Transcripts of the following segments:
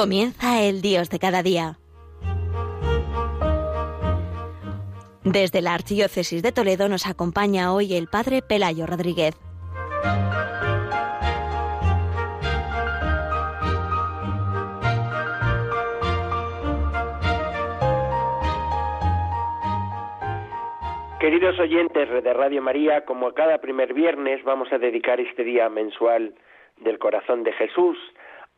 Comienza el Dios de cada día. Desde la Archidiócesis de Toledo nos acompaña hoy el Padre Pelayo Rodríguez. Queridos oyentes de Radio María, como cada primer viernes vamos a dedicar este día mensual del corazón de Jesús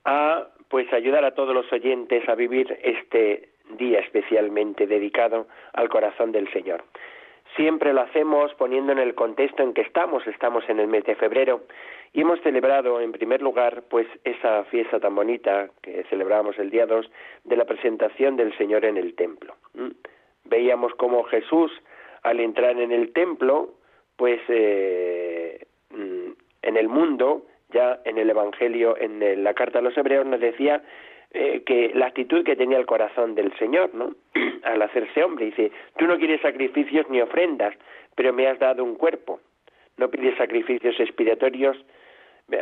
a pues ayudar a todos los oyentes a vivir este día especialmente dedicado al corazón del Señor. Siempre lo hacemos poniendo en el contexto en que estamos, estamos en el mes de febrero y hemos celebrado en primer lugar pues esa fiesta tan bonita que celebramos el día 2 de la presentación del Señor en el templo. Veíamos cómo Jesús al entrar en el templo pues eh, mm, en el mundo ya en el Evangelio, en la carta a los hebreos, nos decía eh, que la actitud que tenía el corazón del Señor, ¿no? Al hacerse hombre, dice, tú no quieres sacrificios ni ofrendas, pero me has dado un cuerpo. No pides sacrificios expiatorios,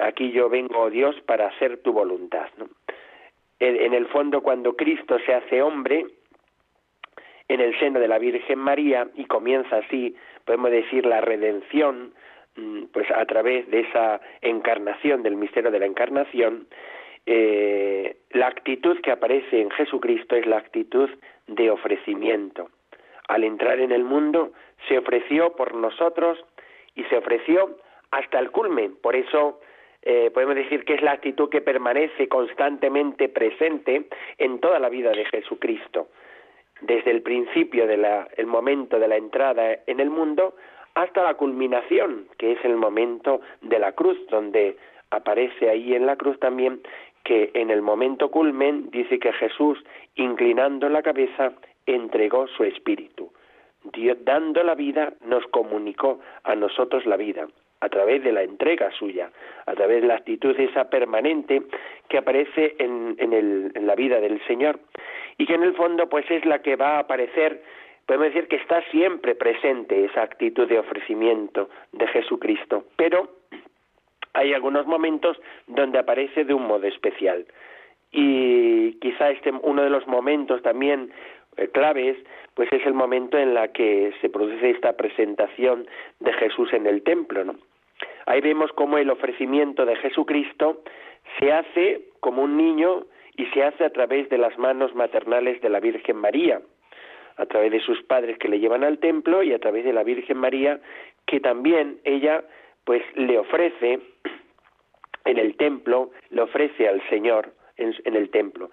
aquí yo vengo, oh Dios, para hacer tu voluntad, ¿no? en el fondo, cuando Cristo se hace hombre, en el seno de la Virgen María, y comienza así, podemos decir, la redención, pues a través de esa encarnación, del misterio de la encarnación, eh, la actitud que aparece en Jesucristo es la actitud de ofrecimiento. Al entrar en el mundo, se ofreció por nosotros y se ofreció hasta el culmen. Por eso eh, podemos decir que es la actitud que permanece constantemente presente en toda la vida de Jesucristo. Desde el principio del momento de la entrada en el mundo hasta la culminación, que es el momento de la cruz, donde aparece ahí en la cruz también que en el momento culmen dice que Jesús, inclinando la cabeza, entregó su espíritu. Dios, dando la vida, nos comunicó a nosotros la vida, a través de la entrega suya, a través de la actitud esa permanente que aparece en, en la vida del Señor y que en el fondo pues es la que va a aparecer podemos decir que está siempre presente esa actitud de ofrecimiento de Jesucristo, pero hay algunos momentos donde aparece de un modo especial. Y quizá este uno de los momentos también eh, claves, pues es el momento en la que se produce esta presentación de Jesús en el templo. Ahí vemos cómo el ofrecimiento de Jesucristo se hace como un niño y se hace a través de las manos maternales de la Virgen María a través de sus padres que le llevan al templo y a través de la Virgen María que también ella pues le ofrece en el templo, le ofrece al Señor en, el templo,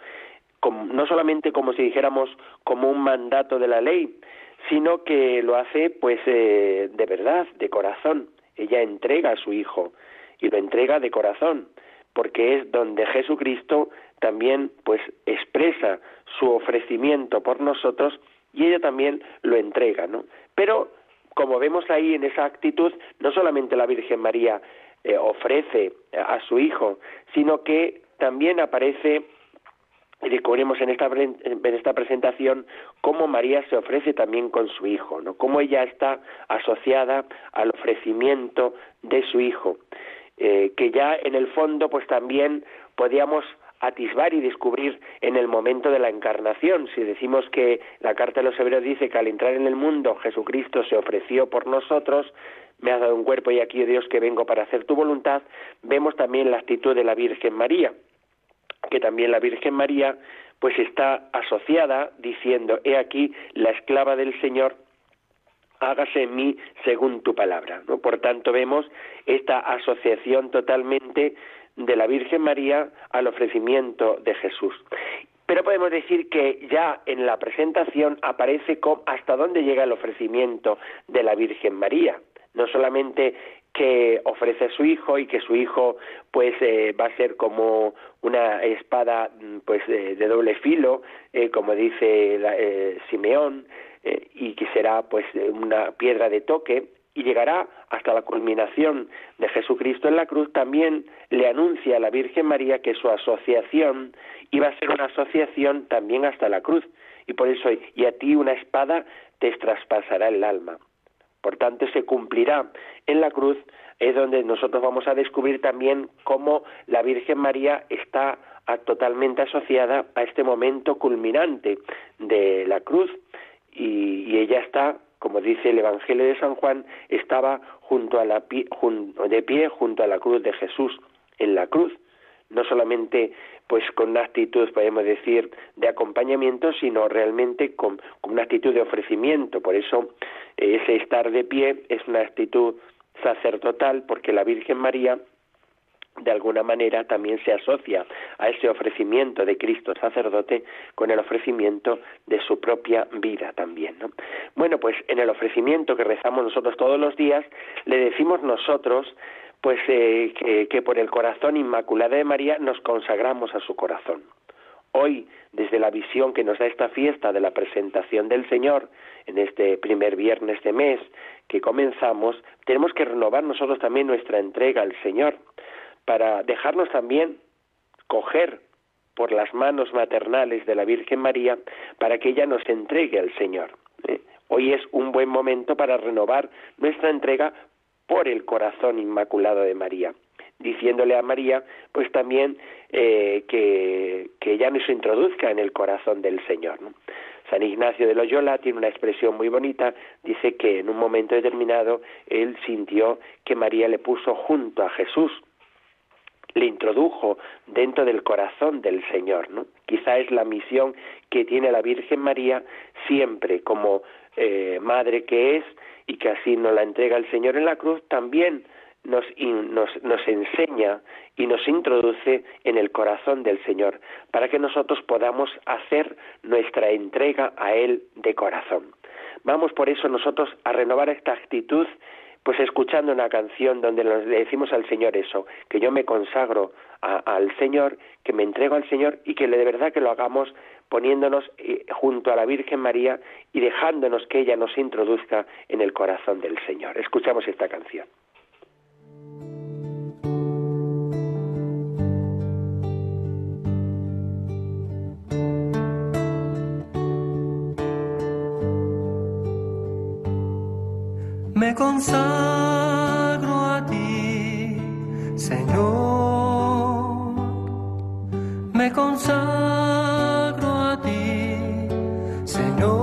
no solamente como si dijéramos como un mandato de la ley, sino que lo hace pues eh, de verdad, de corazón. Ella entrega a su hijo y lo entrega de corazón, porque es donde Jesucristo también pues expresa su ofrecimiento por nosotros y ella también lo entrega, ¿no? Pero como vemos ahí en esa actitud, no solamente la Virgen María eh, ofrece a su hijo, sino que también aparece y descubrimos en esta, en esta presentación cómo María se ofrece también con su hijo, ¿no? Cómo ella está asociada al ofrecimiento de su hijo, eh, que ya en el fondo pues también podíamos atisbar y descubrir en el momento de la encarnación. Si decimos que la carta de los hebreos dice que al entrar en el mundo Jesucristo se ofreció por nosotros, me has dado un cuerpo y aquí, oh Dios, que vengo para hacer tu voluntad, vemos también la actitud de la Virgen María, que también la Virgen María pues está asociada diciendo, he aquí la esclava del Señor, hágase en mí según tu palabra. ¿no? Por tanto, vemos esta asociación totalmente de la Virgen María al ofrecimiento de Jesús. Pero podemos decir que ya en la presentación aparece hasta dónde llega el ofrecimiento de la Virgen María. No solamente que ofrece a su hijo y que su hijo pues eh, va a ser como una espada pues de, doble filo eh, como dice eh, Simeón y que será pues una piedra de toque y llegará hasta la culminación de Jesucristo en la cruz, también le anuncia a la Virgen María que su asociación iba a ser una asociación también hasta la cruz. Y por eso, y a ti una espada te traspasará el alma. Por tanto, se cumplirá en la cruz, es donde nosotros vamos a descubrir también cómo la Virgen María está totalmente asociada a este momento culminante de la cruz y, ella está, como dice el Evangelio de San Juan, estaba junto a la de pie junto a la cruz de Jesús en la cruz, no solamente pues con una actitud, podemos decir, de acompañamiento, sino realmente con, con una actitud de ofrecimiento. Por eso ese estar de pie es una actitud sacerdotal, porque la Virgen María de alguna manera también se asocia a ese ofrecimiento de Cristo sacerdote con el ofrecimiento de su propia vida también. ¿no? Bueno, pues en el ofrecimiento que rezamos nosotros todos los días, le decimos nosotros pues eh, que, que por el corazón inmaculado de María nos consagramos a su corazón. Hoy, desde la visión que nos da esta fiesta de la presentación del Señor, en este primer viernes de mes que comenzamos, tenemos que renovar nosotros también nuestra entrega al Señor para dejarnos también coger por las manos maternales de la Virgen María para que ella nos entregue al Señor. ¿eh? Hoy es un buen momento para renovar nuestra entrega por el corazón inmaculado de María, diciéndole a María, pues también eh, que, que ella nos introduzca en el corazón del Señor. San Ignacio de Loyola tiene una expresión muy bonita, dice que en un momento determinado él sintió que María le puso junto a Jesús, le introdujo dentro del corazón del Señor, ¿no? Quizá es la misión que tiene la Virgen María siempre como eh, madre que es y que así nos la entrega el Señor en la cruz, también nos, nos, nos enseña y nos introduce en el corazón del Señor, para que nosotros podamos hacer nuestra entrega a Él de corazón. Vamos por eso nosotros a renovar esta actitud pues escuchando una canción donde le decimos al Señor eso, que yo me consagro al Señor, que me entrego al Señor y que de verdad que lo hagamos poniéndonos eh, junto a la Virgen María y dejándonos que ella nos introduzca en el corazón del Señor. Escuchamos esta canción. Consagro a ti, Señor.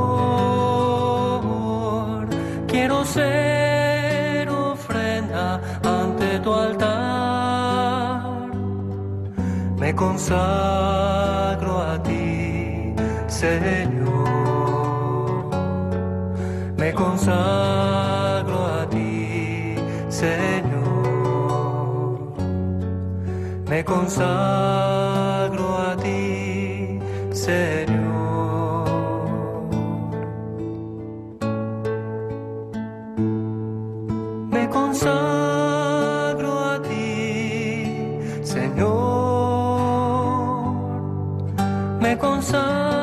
Quiero ser ofrenda ante tu altar. Me consagro a ti, Señor. Me consagro me consagro Me consagro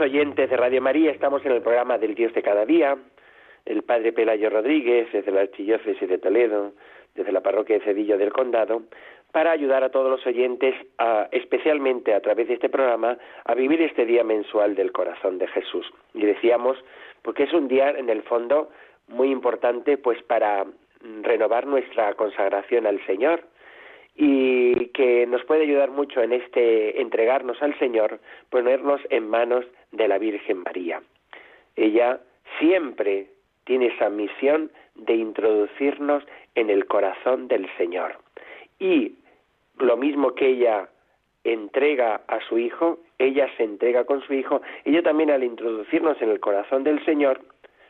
oyentes de Radio María, estamos en el programa del Dios de cada día. El padre Pelayo Rodríguez, desde la Archidiócesis de Toledo, desde la parroquia de Cedillo del Condado, para ayudar a todos los oyentes, especialmente a través de este programa, a vivir este día mensual del corazón de Jesús. Y decíamos, porque es un día, en el fondo, muy importante, pues para renovar nuestra consagración al Señor, y que nos puede ayudar mucho en este entregarnos al Señor, ponernos en manos de la Virgen María. Ella siempre tiene esa misión de introducirnos en el corazón del Señor. Y lo mismo que ella entrega a su Hijo, ella se entrega con su Hijo, ella también al introducirnos en el corazón del Señor,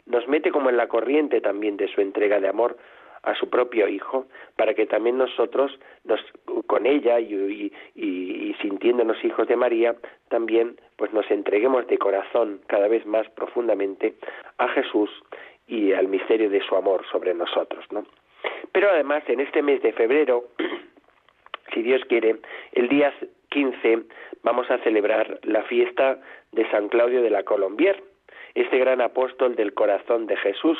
nos mete como en la corriente también de su entrega de amor a su propio Hijo, para que también nosotros, nos, con ella y, y, sintiéndonos hijos de María, también pues nos entreguemos de corazón cada vez más profundamente a Jesús y al misterio de su amor sobre nosotros, ¿no? Pero además en este mes de febrero, si Dios quiere, el día 15 vamos a celebrar la fiesta de San Claudio de la Colombier, este gran apóstol del corazón de Jesús.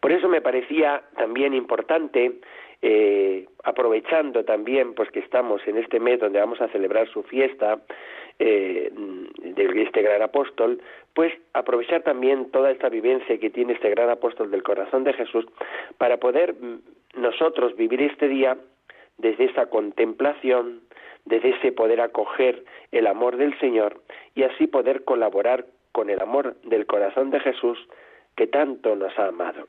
Por eso me parecía también importante, eh, aprovechando también pues que estamos en este mes donde vamos a celebrar su fiesta eh, de este gran apóstol, pues aprovechar también toda esta vivencia que tiene este gran apóstol del corazón de Jesús para poder mm, nosotros vivir este día desde esa contemplación, desde ese poder acoger el amor del Señor y así poder colaborar con el amor del corazón de Jesús que tanto nos ha amado.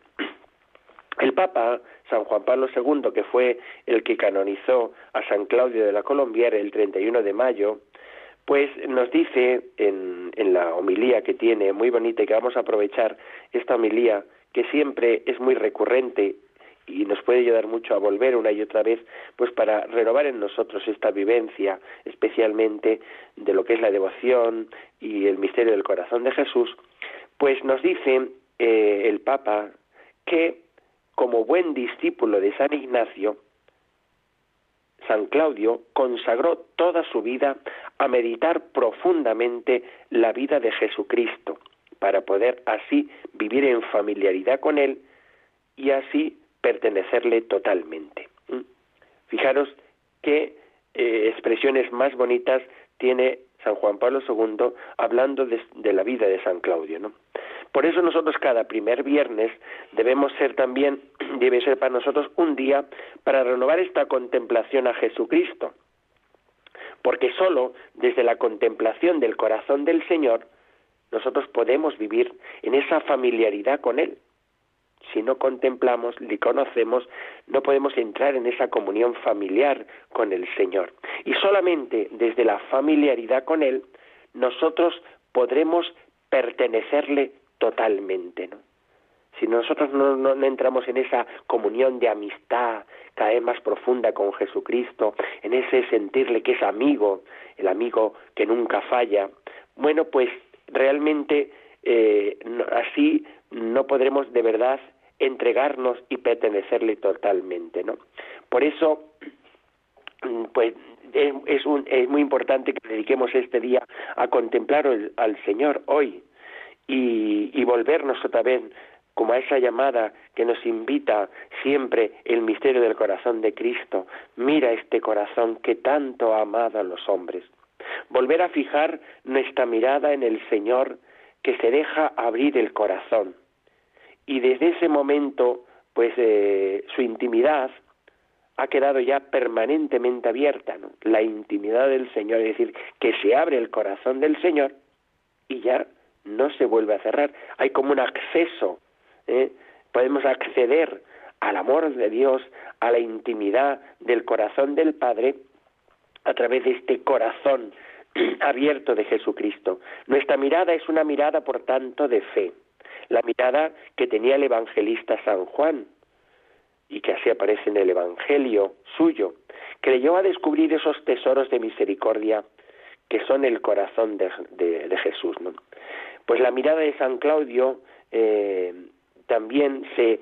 El Papa, San Juan Pablo II, que fue el que canonizó a San Claudio de la Colombiera el 31 de mayo, pues nos dice en, en la homilía que tiene, muy bonita, y que vamos a aprovechar esta homilía, que siempre es muy recurrente y nos puede ayudar mucho a volver una y otra vez, pues para renovar en nosotros esta vivencia, especialmente de lo que es la devoción y el misterio del corazón de Jesús, pues nos dice eh, el Papa que como buen discípulo de San Ignacio, San Claudio consagró toda su vida a meditar profundamente la vida de Jesucristo, para poder así vivir en familiaridad con Él y así pertenecerle totalmente. Fijaros qué eh, expresiones más bonitas tiene San Juan Pablo II hablando de, de, la vida de San Claudio, ¿no? Por eso nosotros cada primer viernes debemos ser también, debe ser para nosotros un día para renovar esta contemplación a Jesucristo. Porque solo desde la contemplación del corazón del Señor nosotros podemos vivir en esa familiaridad con Él si no contemplamos ni conocemos, no podemos entrar en esa comunión familiar con el Señor. Y solamente desde la familiaridad con Él, nosotros podremos pertenecerle totalmente, ¿no? Si nosotros no, no, entramos en esa comunión de amistad cada vez más profunda con Jesucristo, en ese sentirle que es amigo, el amigo que nunca falla, bueno, pues realmente eh, así no podremos de verdad entregarnos y pertenecerle totalmente, ¿no? Por eso, mm, pues es, un, es muy importante que dediquemos este día a contemplar al Señor hoy y, y volvernos otra vez como a esa llamada que nos invita siempre el misterio del corazón de Cristo. Mira este corazón que tanto ha amado a los hombres. Volver a fijar nuestra mirada en el Señor que se deja abrir el corazón y desde ese momento pues eh, su intimidad ha quedado ya permanentemente abierta, ¿no? La intimidad del Señor, es decir, que se abre el corazón del Señor y ya no se vuelve a cerrar. Hay como un acceso, ¿eh? podemos acceder al amor de Dios, a la intimidad del corazón del Padre a través de este corazón abierto de Jesucristo. Nuestra mirada es una mirada, por tanto, de fe la mirada que tenía el evangelista San Juan y que así aparece en el Evangelio suyo. Creyó a descubrir esos tesoros de misericordia que son el corazón de, de, Jesús. Pues la mirada de San Claudio eh, también se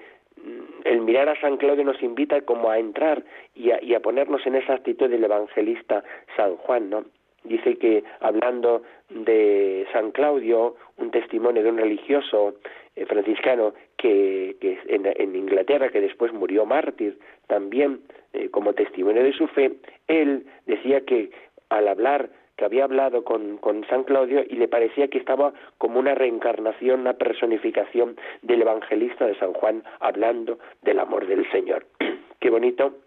el mirar a San Claudio nos invita como a entrar y a, y a, ponernos en esa actitud del evangelista San Juan, ¿no? dice que hablando de San Claudio, un testimonio de un religioso eh, franciscano que, en, Inglaterra, que después murió mártir también eh, como testimonio de su fe, él decía que al hablar que había hablado con, con, San Claudio y le parecía que estaba como una reencarnación, una personificación del evangelista de San Juan hablando del amor del Señor. Qué bonito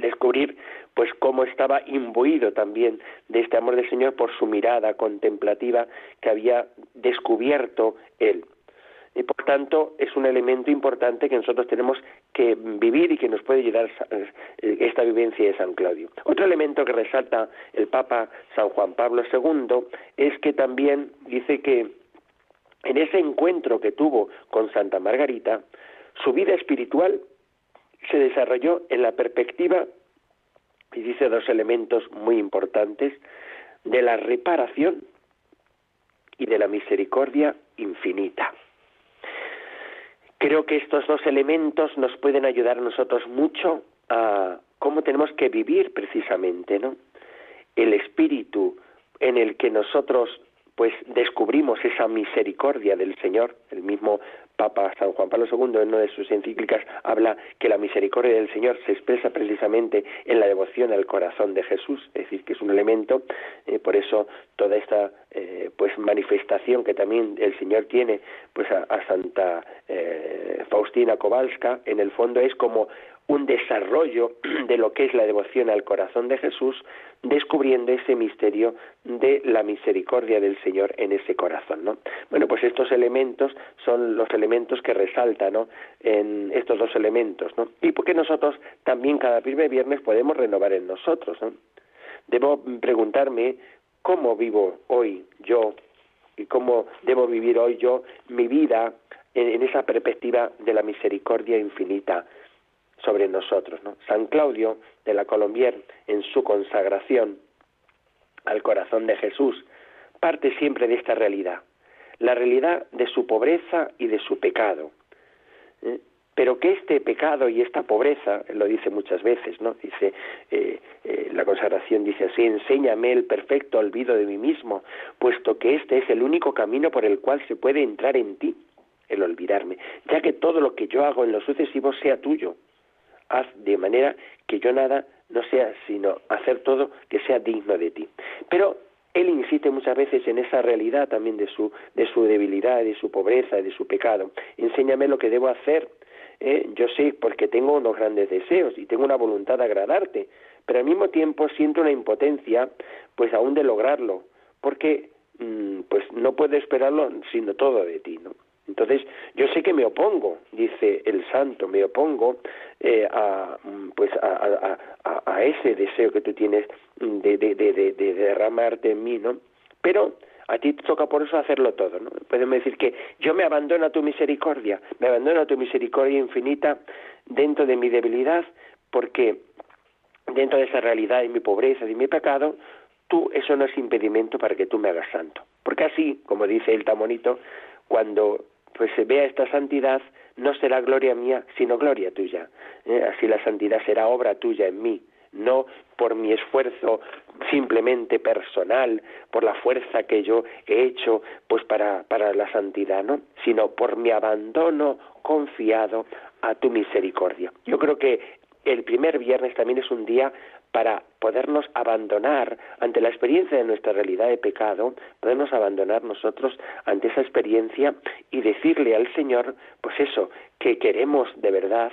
descubrir pues cómo estaba imbuido también de este amor del Señor por su mirada contemplativa que había descubierto él. Y por tanto es un elemento importante que nosotros tenemos que vivir y que nos puede ayudar eh, esta vivencia de San Claudio. Otro elemento que resalta el Papa San Juan Pablo II es que también dice que en ese encuentro que tuvo con Santa Margarita, su vida espiritual se desarrolló en la perspectiva, y dice dos elementos muy importantes, de la reparación y de la misericordia infinita. Creo que estos dos elementos nos pueden ayudar a nosotros mucho a cómo tenemos que vivir precisamente, ¿no? El espíritu en el que nosotros pues descubrimos esa misericordia del Señor. El mismo Papa San Juan Pablo II en una de sus encíclicas habla que la misericordia del Señor se expresa precisamente en la devoción al corazón de Jesús, es decir, que es un elemento, eh, por eso toda esta eh, pues manifestación que también el Señor tiene pues a, Santa eh, Faustina Kowalska, en el fondo es como un desarrollo de lo que es la devoción al corazón de Jesús, descubriendo ese misterio de la misericordia del Señor en ese corazón, ¿no? Bueno, pues estos elementos son los elementos que resaltan, ¿no? En estos dos elementos, ¿no? Y porque nosotros también cada primer viernes podemos renovar en nosotros, ¿no? Debo preguntarme cómo vivo hoy yo y cómo debo vivir hoy yo mi vida en, esa perspectiva de la misericordia infinita sobre nosotros. ¿no? San Claudio de la Colombier, en su consagración al corazón de Jesús, parte siempre de esta realidad, la realidad de su pobreza y de su pecado. ¿eh? Pero que este pecado y esta pobreza, lo dice muchas veces, ¿no? Dice, eh, eh, la consagración dice así, enséñame el perfecto olvido de mí mismo, puesto que este es el único camino por el cual se puede entrar en ti, el olvidarme, ya que todo lo que yo hago en lo sucesivo sea tuyo, haz de manera que yo nada no sea sino hacer todo que sea digno de ti. Pero él insiste muchas veces en esa realidad también de su, de su debilidad, de su pobreza, de su pecado. Enséñame lo que debo hacer. ¿eh? Yo sé porque tengo unos grandes deseos y tengo una voluntad de agradarte, pero al mismo tiempo siento una impotencia, pues aún de lograrlo, porque mm, pues no puedo esperarlo sino todo de ti, ¿no? Entonces, yo sé que me opongo, dice el santo, me opongo eh, a, mm, pues a, a, ese deseo que tú tienes de, de, de, de, derramarte en mí, ¿no? Pero a ti te toca por eso hacerlo todo, ¿no? Podemos decir que yo me abandono a tu misericordia, me abandono a tu misericordia infinita dentro de mi debilidad, porque dentro de esa realidad de mi pobreza, de mi pecado, tú, eso no es impedimento para que tú me hagas santo. Porque así, como dice el tamonito, cuando pues se vea esta santidad, no será gloria mía, sino gloria tuya. ¿eh? Así la santidad será obra tuya en mí, no por mi esfuerzo simplemente personal, por la fuerza que yo he hecho pues para, para la santidad, ¿no? sino por mi abandono confiado a tu misericordia. Yo creo que el primer viernes también es un día para podernos abandonar ante la experiencia de nuestra realidad de pecado, podernos abandonar nosotros ante esa experiencia y decirle al Señor, pues eso, que queremos de verdad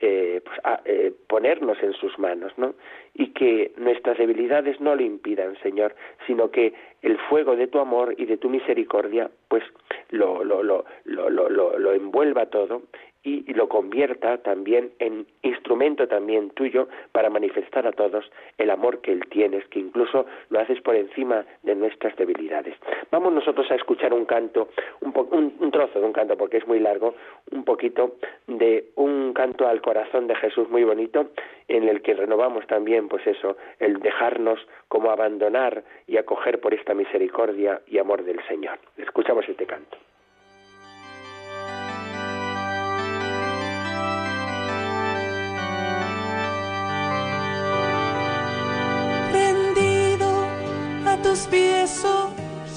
eh, pues, eh, ponernos en sus manos, ¿no? Y que nuestras debilidades no lo impidan, Señor, sino que el fuego de tu amor y de tu misericordia, pues lo, lo, lo, lo, lo, lo envuelva todo y lo convierta también en instrumento también tuyo para manifestar a todos el amor que Él tienes, que incluso lo haces por encima de nuestras debilidades. Vamos nosotros a escuchar un canto, un, un trozo de un canto, porque es muy largo, un poquito de un canto al corazón de Jesús muy bonito, en el que renovamos también, pues eso, el dejarnos como abandonar y acoger por esta misericordia y amor del Señor. Escuchamos este canto.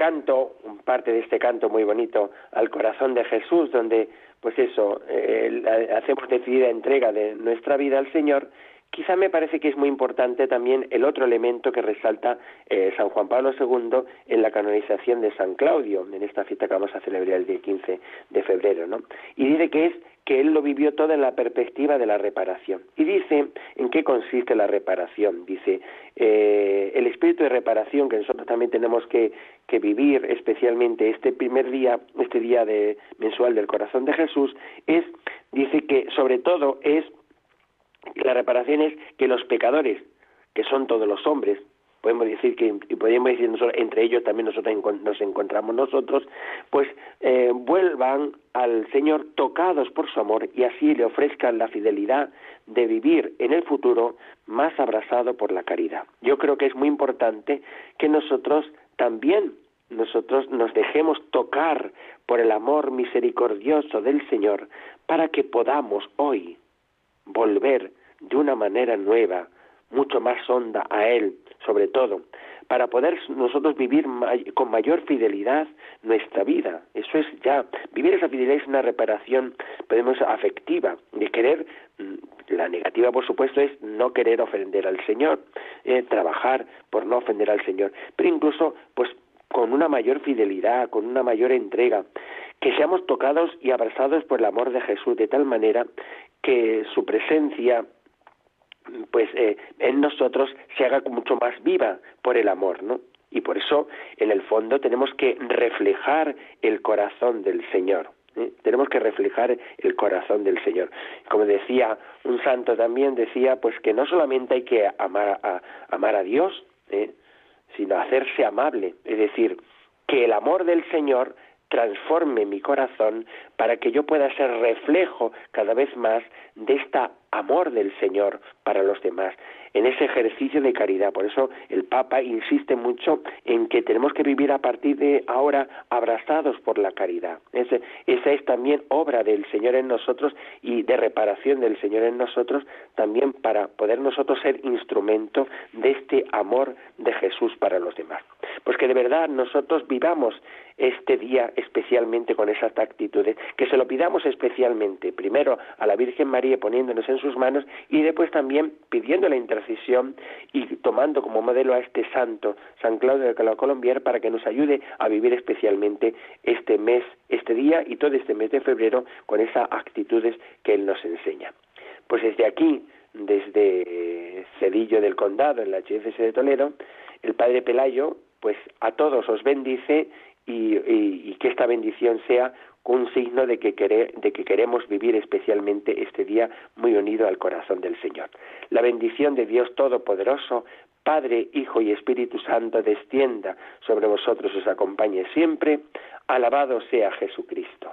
Canto, parte de este canto muy bonito al corazón de Jesús, donde, pues eso, eh, hacemos decidida entrega de nuestra vida al Señor, Quizá me parece que es muy importante también el otro elemento que resalta eh, San Juan Pablo II en la canonización de San Claudio, en esta fiesta que vamos a celebrar el día 15 de febrero, ¿no? Y dice que es que él lo vivió todo en la perspectiva de la reparación. Y dice en qué consiste la reparación. Dice, eh, el espíritu de reparación que nosotros también tenemos que, que vivir, especialmente este primer día, este día de, mensual del corazón de Jesús, es, dice que sobre todo es la reparación es que los pecadores, que son todos los hombres, podemos decir que y podemos decir nosotros, entre ellos también nosotros nos encontramos nosotros, pues eh, vuelvan al Señor tocados por su amor y así le ofrezcan la fidelidad de vivir en el futuro más abrazado por la caridad. Yo creo que es muy importante que nosotros también nosotros nos dejemos tocar por el amor misericordioso del Señor para que podamos hoy volver de una manera nueva, mucho más honda a Él, sobre todo, para poder nosotros vivir con mayor fidelidad nuestra vida. Eso es ya, vivir esa fidelidad es una reparación, podemos, afectiva, de querer, mm, la negativa por supuesto es no querer ofender al Señor, eh, trabajar por no ofender al Señor, pero incluso pues con una mayor fidelidad, con una mayor entrega, que seamos tocados y abrazados por el amor de Jesús de tal manera que su presencia pues eh, en nosotros se haga mucho más viva por el amor, ¿no? Y por eso, en el fondo, tenemos que reflejar el corazón del Señor. ¿eh? Tenemos que reflejar el corazón del Señor. Como decía un santo también, decía pues que no solamente hay que amar a, amar a Dios, ¿eh? sino hacerse amable. Es decir, que el amor del Señor transforme mi corazón para que yo pueda ser reflejo cada vez más de este amor del Señor para los demás en ese ejercicio de caridad. Por eso el Papa insiste mucho en que tenemos que vivir a partir de ahora abrazados por la caridad. esa es también obra del Señor en nosotros y de reparación del Señor en nosotros también para poder nosotros ser instrumento de este amor de Jesús para los demás. Pues que de verdad nosotros vivamos este día especialmente con esas actitudes, que se lo pidamos especialmente, primero a la Virgen María poniéndonos en sus manos y después también pidiendo la intercesión y tomando como modelo a este santo, San Claudio de Colombier, para que nos ayude a vivir especialmente este mes, este día y todo este mes de febrero con esas actitudes que él nos enseña. Pues desde aquí, desde Cedillo del Condado, en la HFS de Toledo, el Padre Pelayo, pues a todos os bendice y, que esta bendición sea un signo de que, queremos vivir especialmente este día muy unido al corazón del Señor. La bendición de Dios Todopoderoso, Padre, Hijo y Espíritu Santo, descienda sobre vosotros y os acompañe siempre. Alabado sea Jesucristo.